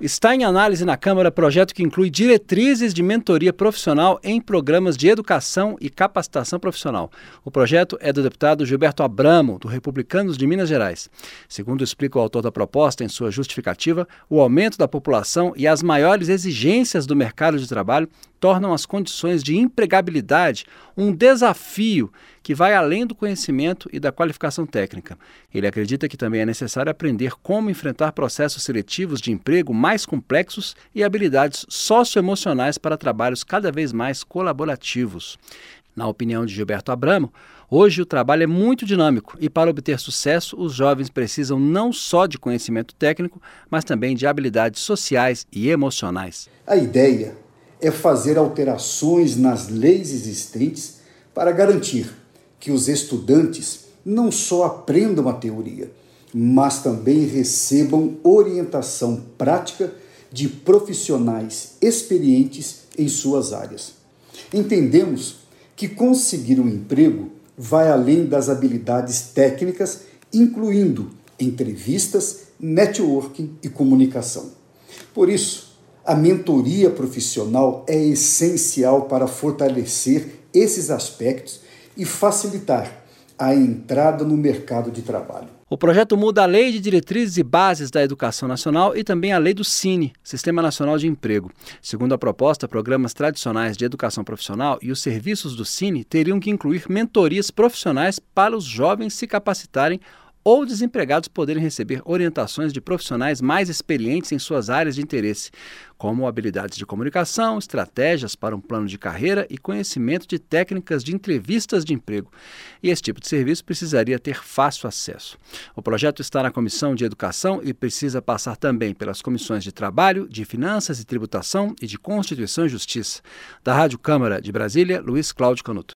Está em análise na Câmara projeto que inclui diretrizes de mentoria profissional em programas de educação e capacitação profissional. O projeto é do deputado Gilberto Abramo, do Republicanos de Minas Gerais. Segundo explica o autor da proposta em sua justificativa, o aumento da população e as maiores exigências do mercado de trabalho tornam as condições de empregabilidade um desafio que vai além do conhecimento e da qualificação técnica. Ele acredita que também é necessário aprender como enfrentar processos seletivos de emprego mais complexos e habilidades socioemocionais para trabalhos cada vez mais colaborativos. Na opinião de Gilberto Abramo, hoje o trabalho é muito dinâmico e, para obter sucesso, os jovens precisam não só de conhecimento técnico, mas também de habilidades sociais e emocionais. A ideia é fazer alterações nas leis existentes para garantir que os estudantes não só aprendam a teoria, mas também recebam orientação prática de profissionais experientes em suas áreas. Entendemos que conseguir um emprego vai além das habilidades técnicas, incluindo entrevistas, networking e comunicação. Por isso, a mentoria profissional é essencial para fortalecer esses aspectos e facilitar a entrada no mercado de trabalho. O projeto muda a Lei de Diretrizes e Bases da Educação Nacional e também a Lei do Cine, Sistema Nacional de Emprego. Segundo a proposta, programas tradicionais de educação profissional e os serviços do Cine teriam que incluir mentorias profissionais para os jovens se capacitarem ou desempregados poderem receber orientações de profissionais mais experientes em suas áreas de interesse, como habilidades de comunicação, estratégias para um plano de carreira e conhecimento de técnicas de entrevistas de emprego. E esse tipo de serviço precisaria ter fácil acesso. O projeto está na Comissão de Educação e precisa passar também pelas comissões de Trabalho, de Finanças e Tributação e de Constituição e Justiça. Da Rádio Câmara de Brasília, Luiz Cláudio Canuto.